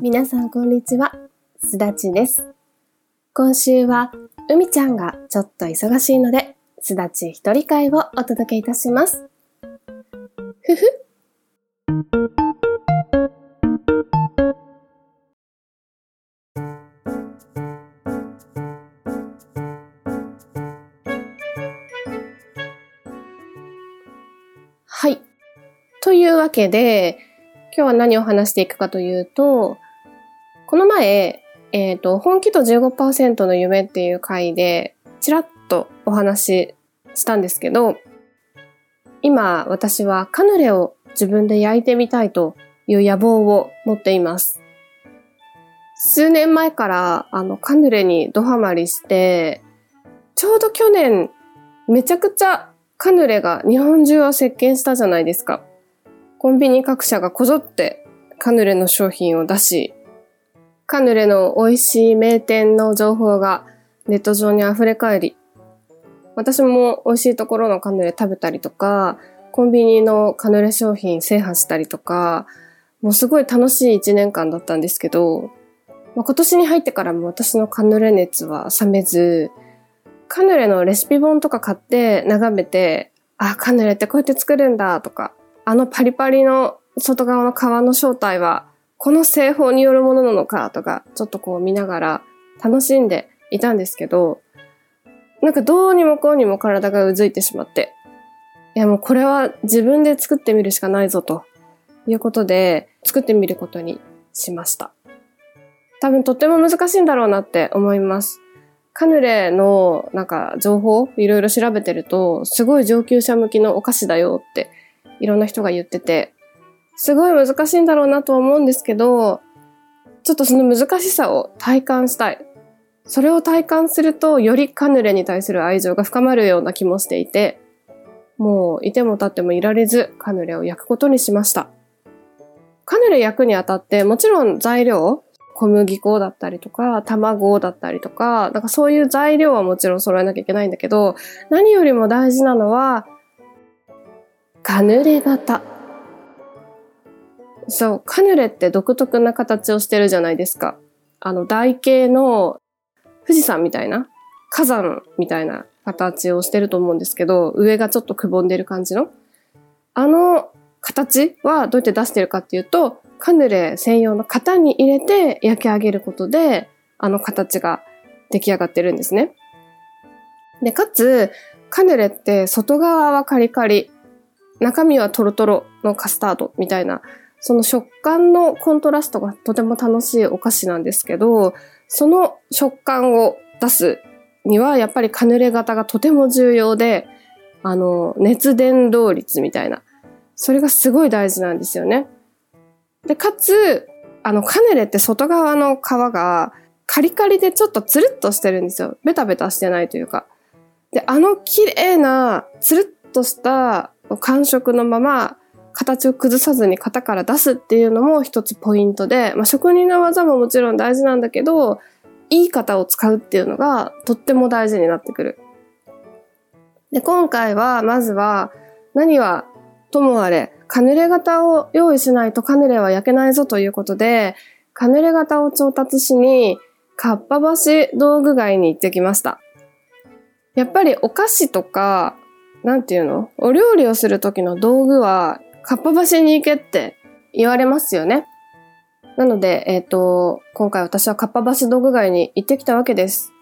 皆さんこんにちは、すだちです。今週は、うみちゃんがちょっと忙しいので、すだち一人会をお届けいたします。ふふ。けで、今日は何を話していくかというと、この前、えっ、ー、と、本気度15%の夢っていう回で、ちらっとお話ししたんですけど、今、私はカヌレを自分で焼いてみたいという野望を持っています。数年前から、あの、カヌレにドハマりして、ちょうど去年、めちゃくちゃカヌレが日本中を席巻したじゃないですか。コンビニ各社がこぞってカヌレの商品を出し、カヌレの美味しい名店の情報がネット上に溢れ返り、私も美味しいところのカヌレ食べたりとか、コンビニのカヌレ商品制覇したりとか、もうすごい楽しい一年間だったんですけど、まあ、今年に入ってからも私のカヌレ熱は冷めず、カヌレのレシピ本とか買って眺めて、あ、カヌレってこうやって作るんだとか、あのパリパリの外側の皮の正体は、この製法によるものなのかとか、ちょっとこう見ながら楽しんでいたんですけど、なんかどうにもこうにも体がうずいてしまって、いやもうこれは自分で作ってみるしかないぞということで作ってみることにしました。多分とっても難しいんだろうなって思います。カヌレのなんか情報いろいろ調べてると、すごい上級者向きのお菓子だよっていろんな人が言ってて、すごい難しいんだろうなとは思うんですけど、ちょっとその難しさを体感したい。それを体感すると、よりカヌレに対する愛情が深まるような気もしていて、もういても立ってもいられず、カヌレを焼くことにしました。カヌレ焼くにあたって、もちろん材料、小麦粉だったりとか、卵だったりとか、なんかそういう材料はもちろん揃えなきゃいけないんだけど、何よりも大事なのは、カヌレ型。そう、カヌレって独特な形をしてるじゃないですか。あの、台形の富士山みたいな、火山みたいな形をしてると思うんですけど、上がちょっとくぼんでる感じの。あの形はどうやって出してるかっていうと、カヌレ専用の型に入れて焼き上げることで、あの形が出来上がってるんですね。で、かつ、カヌレって外側はカリカリ、中身はトロトロのカスタードみたいな、その食感のコントラストがとても楽しいお菓子なんですけど、その食感を出すにはやっぱりカヌレ型がとても重要で、あの、熱伝導率みたいな、それがすごい大事なんですよね。で、かつ、あの、カヌレって外側の皮がカリカリでちょっとツルッとしてるんですよ。ベタベタしてないというか。で、あの綺麗なツルッとした感触のまま形を崩さずに型から出すっていうのも一つポイントで、まあ、職人の技ももちろん大事なんだけど、いい型を使うっていうのがとっても大事になってくる。で、今回はまずは何はともあれカヌレ型を用意しないとカヌレは焼けないぞということで、カヌレ型を調達しに、かっぱ橋道具街に行ってきました。やっぱりお菓子とか、なんていうの？お料理をする時の道具は、かっぱ橋に行けって言われますよね。なので、えっ、ー、と、今回私はかっぱ橋道具街に行ってきたわけです。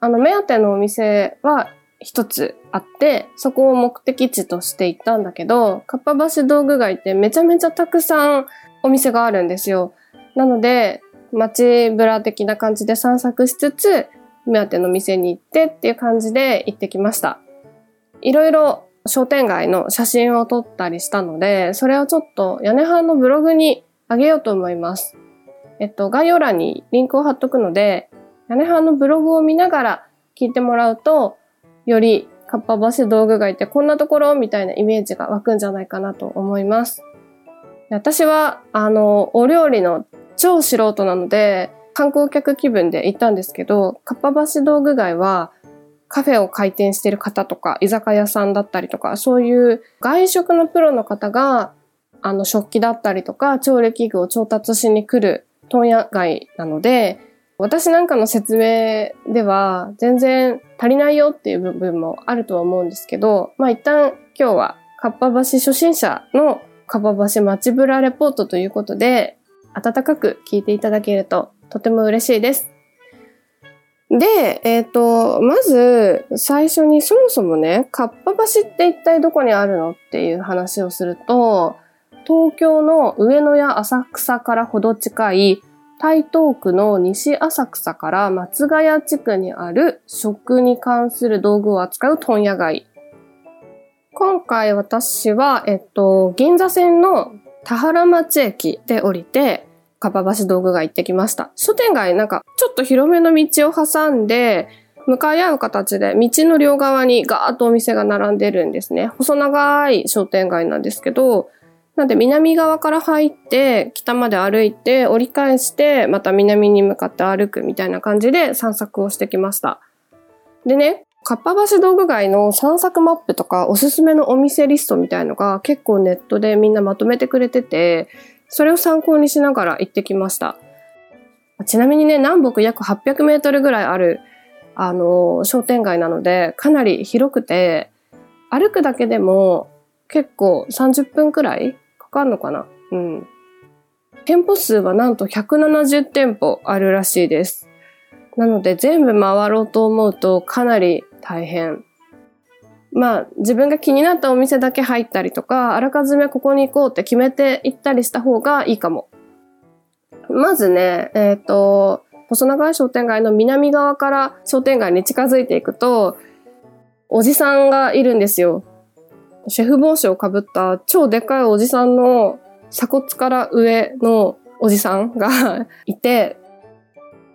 あの、目当てのお店は一つあって、そこを目的地として行ったんだけど、かっぱ橋道具街ってめちゃめちゃたくさんお店があるんですよ。なので、街ブラ的な感じで散策しつつ、目当ての店に行ってっていう感じで行ってきました。いろいろ商店街の写真を撮ったりしたので、それをちょっと屋根班のブログにあげようと思います。えっと、概要欄にリンクを貼っとくので、屋根班のブログを見ながら聞いてもらうと、よりかっぱ橋道具街ってこんなところみたいなイメージが湧くんじゃないかなと思います。私は、あの、お料理の超素人なので、観光客気分で行ったんですけど、かっぱ橋道具街は、カフェを開店してる方とか、居酒屋さんだったりとか、そういう外食のプロの方が、あの、食器だったりとか、調理器具を調達しに来る問屋街なので、私なんかの説明では全然足りないよっていう部分もあるとは思うんですけど、まあ一旦今日はかっぱ橋初心者のかっぱ橋街ブラレポートということで、温かく聞いていただけるととても嬉しいです。で、えっ、ー、と、まず最初にそもそもね、かっぱ橋って一体どこにあるのっていう話をすると、東京の上野や浅草からほど近い台東区の西浅草から松ヶ谷地区にある食に関する道具を扱う問屋街。今回私は、えっと、銀座線の田原町駅で降りて、かっぱ橋道具街行ってきました。書店街なんかちょっと広めの道を挟んで、向かい合う形で道の両側にガーッとお店が並んでるんですね。細長い商店街なんですけど、なんで南側から入って北まで歩いて折り返してまた南に向かって歩くみたいな感じで散策をしてきました。でね、かっぱ橋道具街の散策マップとかおすすめのお店リストみたいのが結構ネットでみんなまとめてくれてて、それを参考にしながら行ってきました。ちなみにね、南北約800メートルぐらいある、あの、商店街なので、かなり広くて、歩くだけでも結構30分くらいかかるのかなうん。店舗数はなんと170店舗あるらしいです。なので全部回ろうと思うとかなり大変。まあ、自分が気になったお店だけ入ったりとか、あらかじめここに行こうって決めて行ったりした方がいいかも。まずね、えっ、ー、と、細長い商店街の南側から商店街に近づいていくと、おじさんがいるんですよ。シェフ帽子をかぶった超でかいおじさんの鎖骨から上のおじさんがいて、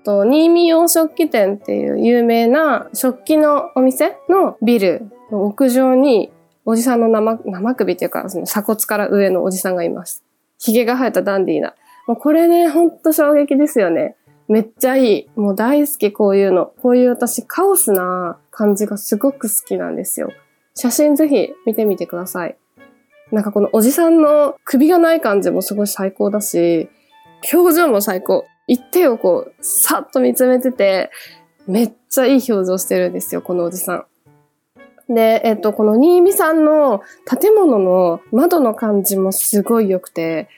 と、新見洋食器店っていう有名な食器のお店のビル屋上に、おじさんの生生首っていうか、その鎖骨から上のおじさんがいます。髭が生えたダンディーな。もうこれね、ほんと衝撃ですよね。めっちゃいい。もう大好き、こういうの。こういう私、カオスな感じがすごく好きなんですよ。写真ぜひ見てみてください。なんかこのおじさんの首がない感じもすごい最高だし、表情も最高。一定をこう、さっと見つめてて、めっちゃいい表情してるんですよ、このおじさん。で、えっと、この新見さんの建物の窓の感じもすごい良くて、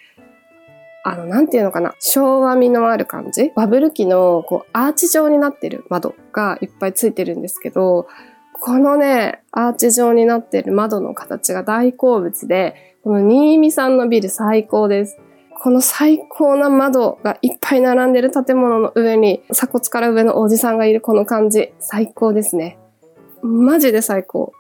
あの、なんていうのかな、昭和味のある感じ？バブル期の、こう、アーチ状になってる窓がいっぱいついてるんですけど、このね、アーチ状になってる窓の形が大好物で、この新見さんのビル最高です。この最高な窓がいっぱい並んでる建物の上に鎖骨から上のおじさんがいるこの感じ、最高ですね。マジで最高。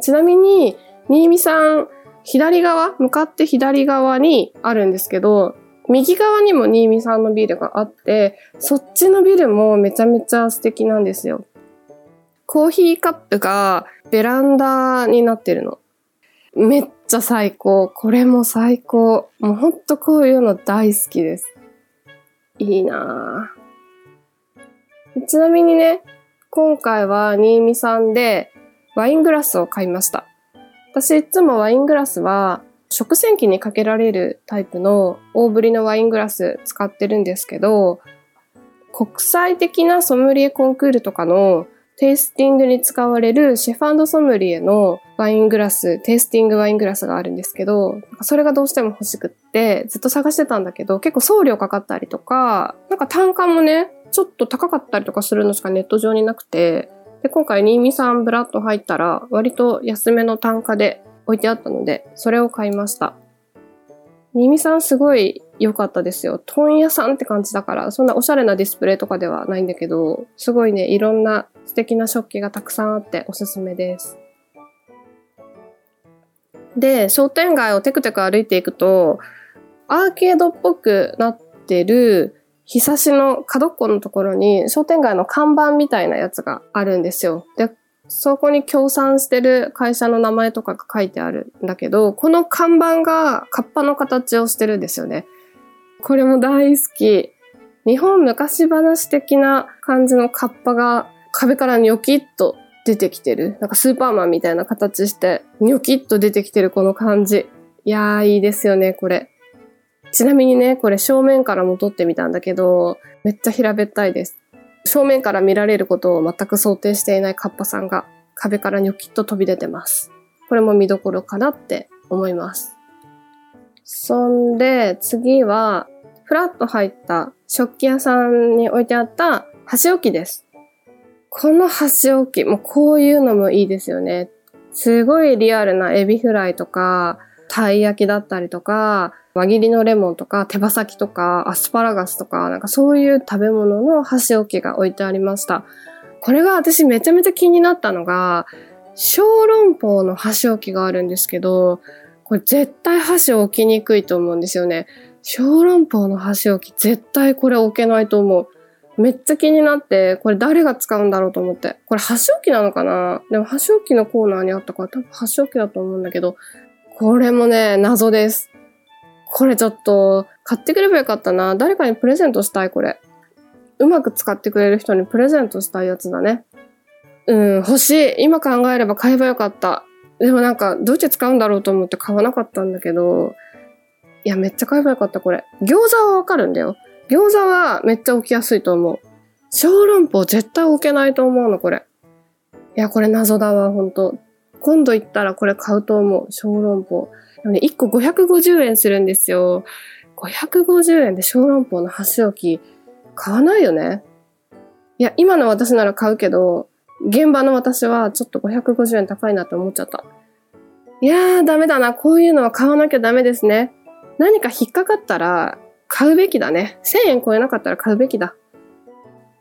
ちなみに、新見さん、左側、向かって左側にあるんですけど、右側にも新見さんのビルがあって、そっちのビルもめちゃめちゃ素敵なんですよ。コーヒーカップがベランダになってるの。めっちゃ最高。これも最高。もうほんとこういうの大好きです。いいなぁ。ちなみにね、今回は新見さんでワイングラスを買いました。私いつもワイングラスは食洗機にかけられるタイプの大ぶりのワイングラス使ってるんですけど、国際的なソムリエコンクールとかのテイスティングに使われるシェフソムリエのワイングラス、テイスティングワイングラスがあるんですけど、それがどうしても欲しくって、ずっと探してたんだけど、結構送料かかったりとか、なんか単価もね、ちょっと高かったりとかするのしかネット上になくて、で、今回、新見さんブラッド入ったら、割と安めの単価で置いてあったので、それを買いました。新見さんすごい良かったですよ。問屋さんって感じだから、そんなおしゃれなディスプレイとかではないんだけど、すごいね、いろんな素敵な食器がたくさんあっておすすめです。で、商店街をテクテク歩いていくと、アーケードっぽくなってる日差しの角っこのところに商店街の看板みたいなやつがあるんですよ。で、そこに協賛してる会社の名前とかが書いてあるんだけど、この看板がカッパの形をしてるんですよね。これも大好き。日本昔話的な感じのカッパが壁からニョキッと出てきてる。なんかスーパーマンみたいな形して、ニョキッと出てきてるこの感じ。いやー、いいですよね、これ。ちなみにね、これ正面からも撮ってみたんだけど、めっちゃ平べったいです。正面から見られることを全く想定していないカッパさんが壁からニョキッと飛び出てます。これも見どころかなって思います。そんで、次は、フラッと入った食器屋さんに置いてあった箸置きです。この箸置き、もうこういうのもいいですよね。すごいリアルなエビフライとか、たい焼きだったりとか、輪切りのレモンとか、手羽先とか、アスパラガスとか、なんかそういう食べ物の箸置きが置いてありました。これが私めちゃめちゃ気になったのが、小籠包の箸置きがあるんですけど、これ絶対箸置きにくいと思うんですよね。小籠包の箸置き絶対これ置けないと思う。めっちゃ気になって、これ誰が使うんだろうと思って。これ箸置きなのかな？でも箸置きのコーナーにあったから多分箸置きだと思うんだけど、これもね、謎です。これちょっと、買ってくればよかったな。誰かにプレゼントしたい、これ。うまく使ってくれる人にプレゼントしたいやつだね。うん、欲しい。今考えれば買えばよかった。でもなんか、どうやって使うんだろうと思って買わなかったんだけど、いや、めっちゃ買えばよかった、これ。餃子はわかるんだよ。餃子はめっちゃ置きやすいと思う。小籠包絶対置けないと思うの、これ。いや、これ謎だわ、ほんと。今度行ったらこれ買うと思う。小籠包。でもね、1個550円するんですよ。550円で小籠包の箸置き、買わないよね。いや、今の私なら買うけど、現場の私はちょっと550円高いなって思っちゃった。いやー、ダメだな。こういうのは買わなきゃダメですね。何か引っかかったら買うべきだね。1000円超えなかったら買うべきだ。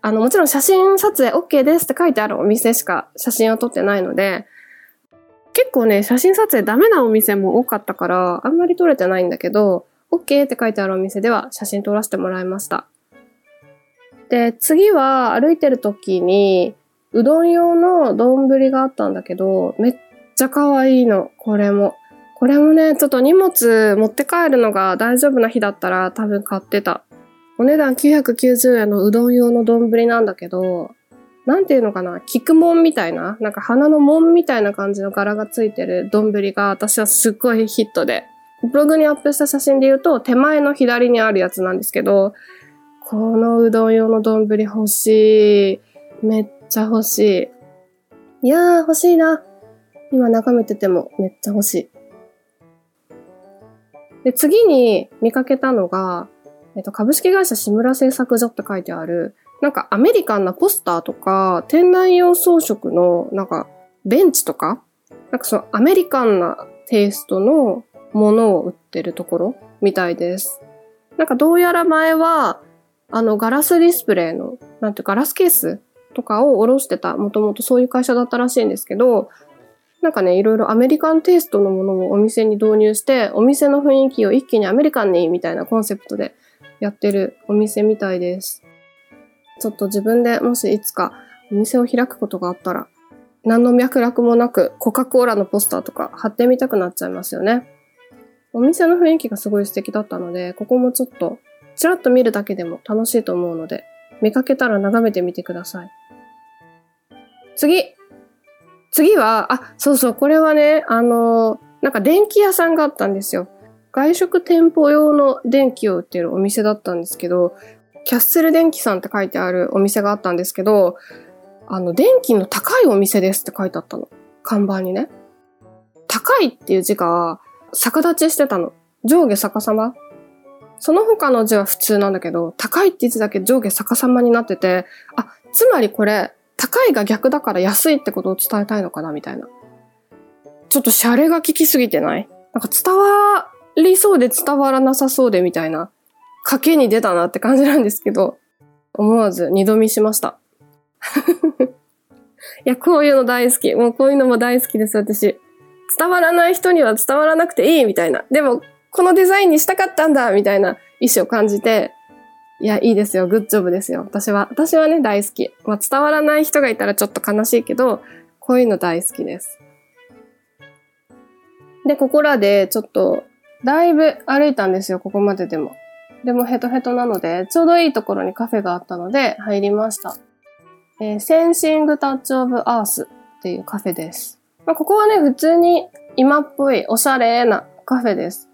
あの、もちろん写真撮影 OK ですって書いてあるお店しか写真を撮ってないので、結構ね、写真撮影ダメなお店も多かったから、あんまり撮れてないんだけど、OK って書いてあるお店では写真撮らせてもらいました。で、次は歩いてる時に、うどん用の丼があったんだけど、めっちゃ可愛いの、これも。これもね、ちょっと荷物持って帰るのが大丈夫な日だったら多分買ってた。お値段990円のうどん用の丼なんだけど、なんていうのかな、菊門みたいな、なんか花の門みたいな感じの柄がついてる丼が私はすっごいヒットで、ブログにアップした写真で言うと手前の左にあるやつなんですけど、このうどん用の丼欲しい。めっちゃ欲しい。いやー欲しいな。今眺めててもめっちゃ欲しい。で、次に見かけたのが、えっと、株式会社志村製作所って書いてある、なんかアメリカンなポスターとか、店内用装飾の、なんか、ベンチとか、なんかそのアメリカンなテイストのものを売ってるところみたいです。なんかどうやら前は、あのガラスディスプレイの、なんていうガラスケースとかを下ろしてた、もともとそういう会社だったらしいんですけど、なんかね、いろいろアメリカンテイストのものをお店に導入して、お店の雰囲気を一気にアメリカンにみたいなコンセプトでやってるお店みたいです。ちょっと自分でもしいつかお店を開くことがあったら、何の脈絡もなくコカ・コーラのポスターとか貼ってみたくなっちゃいますよね。お店の雰囲気がすごい素敵だったので、ここもちょっとちらっと見るだけでも楽しいと思うので、見かけたら眺めてみてください。次次は、あ、そうそう、これはね、あの、なんか電気屋さんがあったんですよ。外食店舗用の電気を売ってるお店だったんですけど、キャッスル電気さんって書いてあるお店があったんですけど、あの、電気の高いお店ですって書いてあったの。看板にね。高いっていう字が逆立ちしてたの。上下逆さま。その他の字は普通なんだけど、高いって字だけ上下逆さまになってて、あ、つまりこれ、高いが逆だから安いってことを伝えたいのかなみたいな。ちょっとシャレが効きすぎてない？なんか伝わりそうで伝わらなさそうでみたいな、賭けに出たなって感じなんですけど、思わず二度見しました。いや、こういうの大好き。もうこういうのも大好きです、私。伝わらない人には伝わらなくていいみたいな。でも、このデザインにしたかったんだみたいな意思を感じて、いや、いいですよ。グッジョブですよ。私は、私はね、大好き。まあ、伝わらない人がいたらちょっと悲しいけど、こういうの大好きです。で、ここらでちょっと、だいぶ歩いたんですよ、ここまででも。でもヘトヘトなので、ちょうどいいところにカフェがあったので入りました。えー、 Sensing Touch of Earth っていうカフェです。まあ、ここはね、普通に今っぽいおしゃれなカフェです。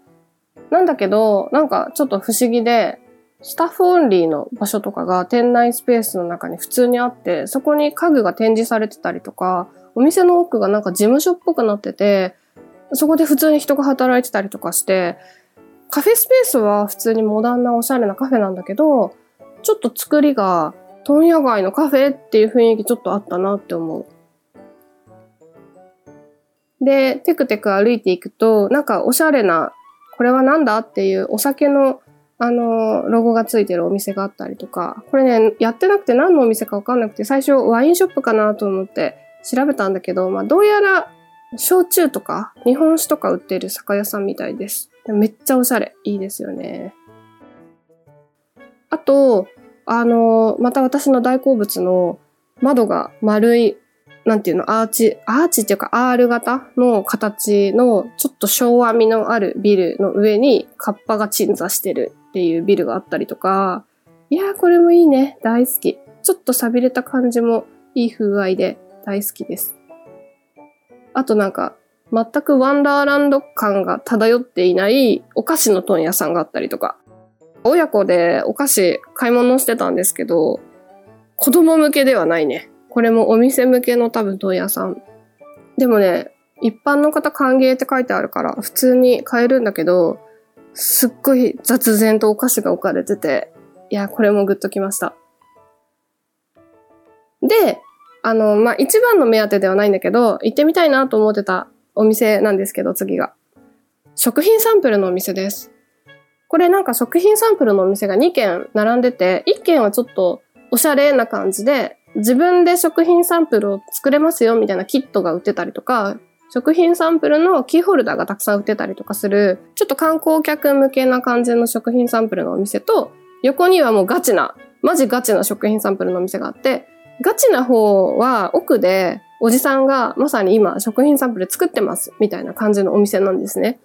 なんだけど、なんかちょっと不思議で、 staff only の場所とかが店内スペースの中に普通にあって、そこに家具が展示されてたりとか、お店の奥がなんか事務所っぽくなってて、そこで普通に人が働いてたりとかして、カフェスペースは普通にモダンなおしゃれなカフェなんだけど、ちょっと作りが問屋街のカフェっていう雰囲気ちょっとあったなって思う。で、テクテク歩いていくと、なんかおしゃれな、これはなんだっていうお酒のあの、ロゴがついてるお店があったりとか、これね、やってなくて何のお店かわかんなくて、最初ワインショップかなと思って調べたんだけど、まあどうやら焼酎とか日本酒とか売ってる酒屋さんみたいです。めっちゃおしゃれ。いいですよね。あと、あの、また私の大好物の窓が丸い、なんていうの、アーチ、アーチっていうか R 型の形のちょっと昭和味のあるビルの上にカッパが鎮座してるっていうビルがあったりとか、いやーこれもいいね。大好き。ちょっと錆びれた感じもいい風合いで大好きです。あとなんか、全くワンダーランド感が漂っていないお菓子の問屋さんがあったりとか、親子でお菓子買い物してたんですけど、子供向けではないね。これもお店向けの多分問屋さん。でもね、一般の方歓迎って書いてあるから普通に買えるんだけど、すっごい雑然とお菓子が置かれてて、いや、これもグッときました。で、あの、まあ、一番の目当てではないんだけど、行ってみたいなと思ってたお店なんですけど、次が。食品サンプルのお店です。これなんか食品サンプルのお店が2軒並んでて、1軒はちょっとおしゃれな感じで、自分で食品サンプルを作れますよみたいなキットが売ってたりとか、食品サンプルのキーホルダーがたくさん売ってたりとかする、ちょっと観光客向けな感じの食品サンプルのお店と、横にはもうガチな、マジガチな食品サンプルのお店があって、ガチな方は奥でおじさんがまさに今食品サンプル作ってますみたいな感じのお店なんですね。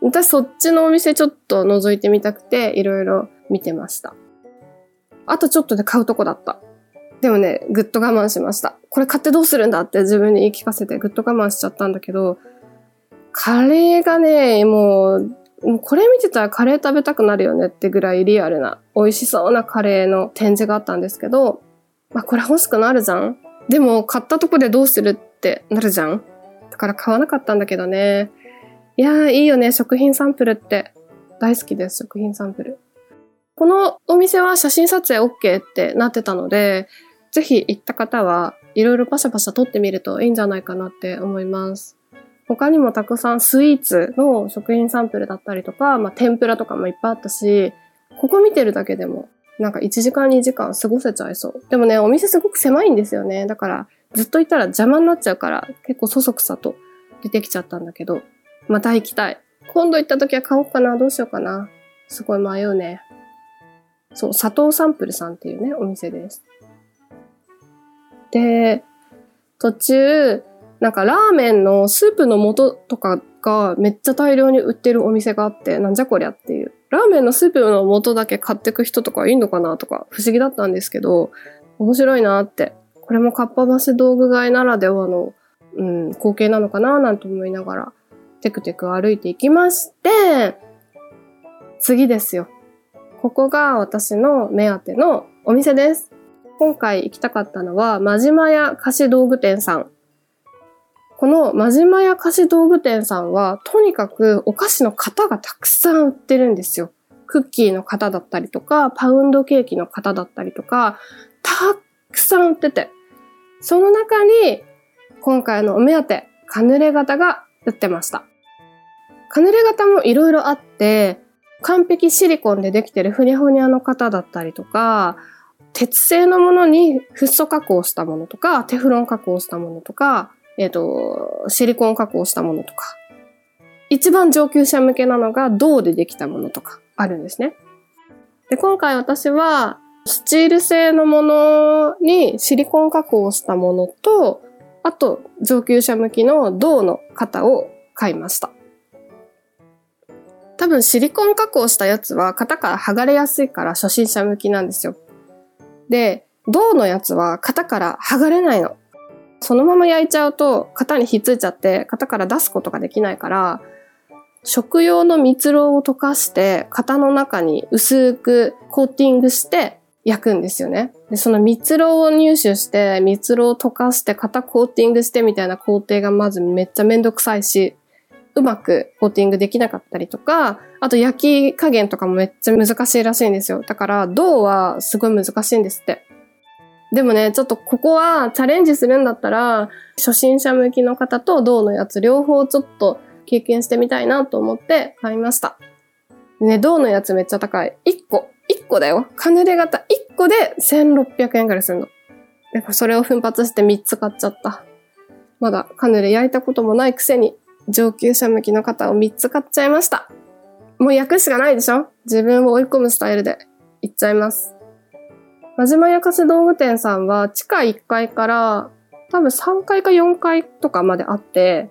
私そっちのお店ちょっと覗いてみたくていろいろ見てました。あとちょっとで買うとこだった。でもね、ぐっと我慢しました。これ買ってどうするんだって自分に言い聞かせてぐっと我慢しちゃったんだけど、カレーがね、もう、もうこれ見てたらカレー食べたくなるよねってぐらいリアルな、美味しそうなカレーの展示があったんですけど、まあこれ欲しくなるじゃんでも買ったとこでどうするってなるじゃんだから買わなかったんだけどね。いやーいいよね、食品サンプルって。大好きです、食品サンプル。このお店は写真撮影 OK ってなってたので、ぜひ行った方はいろいろパシャパシャ撮ってみるといいんじゃないかなって思います。他にもたくさんスイーツの食品サンプルだったりとか、まあ、天ぷらとかもいっぱいあったし、ここ見てるだけでもなんか1時間2時間過ごせちゃいそう。でもね、お店すごく狭いんですよね。だから、ずっといたら邪魔になっちゃうから、結構そそくさと出てきちゃったんだけど、また行きたい。今度行った時は買おうかな、どうしようかな。すごい迷うね。そう、砂糖サンプルさんっていうね、お店です。で、途中、なんかラーメンのスープの素とかがめっちゃ大量に売ってるお店があって、なんじゃこりゃっていう。ラーメンのスープの素だけ買ってく人とかいいのかなとか不思議だったんですけど、面白いなって。これもかっぱ橋道具街ならではの、うん、光景なのかななんて思いながら、テクテク歩いていきまして、次ですよ。ここが私の目当てのお店です。今回行きたかったのは、まじまや菓子道具店さん。このまじまや菓子道具店さんは、とにかくお菓子の型がたくさん売ってるんですよ。クッキーの型だったりとか、パウンドケーキの型だったりとか、たくさん売ってて。その中に、今回のお目当て、カヌレ型が売ってました。カヌレ型もいろいろあって、完璧シリコンでできてるふにゃふにゃの型だったりとか、鉄製のものにフッ素加工したものとか、テフロン加工したものとか、えっ、ー、と、シリコン加工したものとか、一番上級者向けなのが銅でできたものとかあるんですね。で、今回私は、スチール製のものにシリコン加工したものと、あと上級者向きの銅の型を買いました。多分シリコン加工したやつは型から剥がれやすいから初心者向きなんですよ。で、銅のやつは型から剥がれないの。そのまま焼いちゃうと型にひっついちゃって型から出すことができないから、食用の蜜蝋を溶かして型の中に薄くコーティングして焼くんですよね。で、その蜜蝋を入手して蜜蝋を溶かして型コーティングしてみたいな工程がまずめっちゃめんどくさいし、うまくコーティングできなかったりとか、あと焼き加減とかもめっちゃ難しいらしいんですよ。だから銅はすごい難しいんですって。でもね、ちょっとここはチャレンジするんだったら、初心者向きの方と銅のやつ両方ちょっと経験してみたいなと思って買いました。ね、銅のやつめっちゃ高い。1個、1個だよ。カヌレ型1個で1600円くらいするの。で、それを奮発して3つ買っちゃった。まだカヌレ焼いたこともないくせに上級者向きの方を3つ買っちゃいました。もう焼くしかないでしょ自分を追い込むスタイルでいっちゃいます。真島焼かせ道具店さんは地下1階から多分3階か4階とかまであって、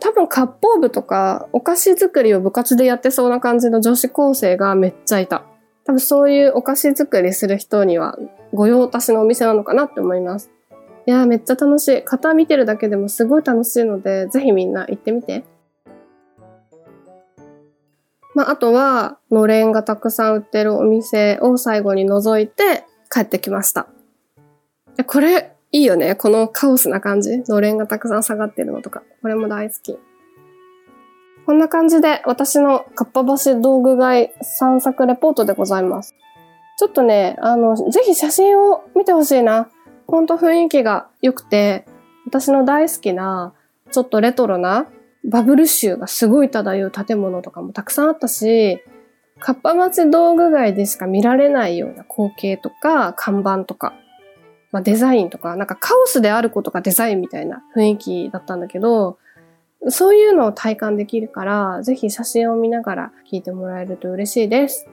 多分割烹部とかお菓子作りを部活でやってそうな感じの女子高生がめっちゃいた。多分そういうお菓子作りする人には御用達のお店なのかなって思います。いやーめっちゃ楽しい。型見てるだけでもすごい楽しいので、ぜひみんな行ってみて。まあ、あとは、のれんがたくさん売ってるお店を最後に覗いて帰ってきました。これ、いいよね。このカオスな感じ。のれんがたくさん下がってるのとか。これも大好き。こんな感じで私のかっぱ橋道具街散策レポートでございます。ちょっとね、あの、ぜひ写真を見てほしいな。ほんと雰囲気が良くて、私の大好きな、ちょっとレトロなバブル集がすごい漂う建物とかもたくさんあったし、かっぱ町道具街でしか見られないような光景とか、看板とか、まあ、デザインとか、なんかカオスであることがデザインみたいな雰囲気だったんだけど、そういうのを体感できるから、ぜひ写真を見ながら聞いてもらえると嬉しいです。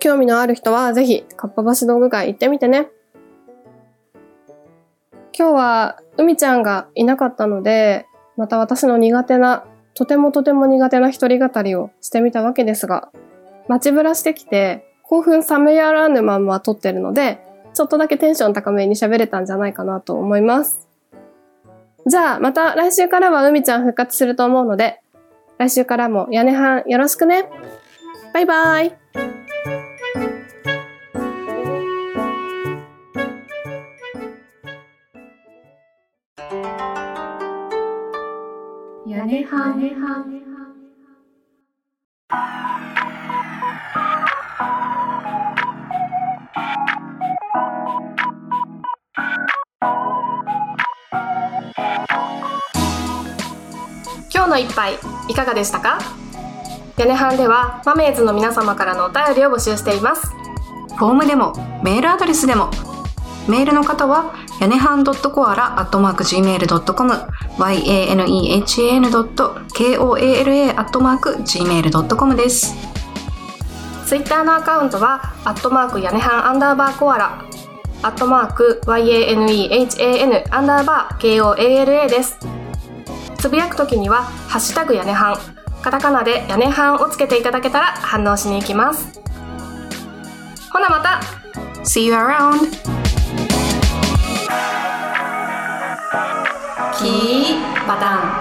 興味のある人はぜひ、かっぱ橋道具街行ってみてね。今日は、海ちゃんがいなかったので、また私の苦手な、とてもとても苦手な一人語りをしてみたわけですが、待ちぶらしてきて、興奮冷めやらぬまま撮ってるので、ちょっとだけテンション高めに喋れたんじゃないかなと思います。じゃあ、また来週からは海ちゃん復活すると思うので、来週からも屋根班よろしくね。バイバーイ。屋根はね今日の一杯いかがでしたか？屋根班ではマメーズの皆様からのお便りを募集しています。フォームでもメールアドレスでもメールの方は屋根半 .coala.gmail.com yanehan.koala.gmail.com です。ツイッターのアカウントは、アットマーク屋根半アンダーバーコアラ、アットマーク yanehan アンダーバー koala です。つぶやくときには、ハッシュタグ屋根半、カタカナで屋根半をつけていただけたら反応しに行きます。ほなまた See you around! 디 마당.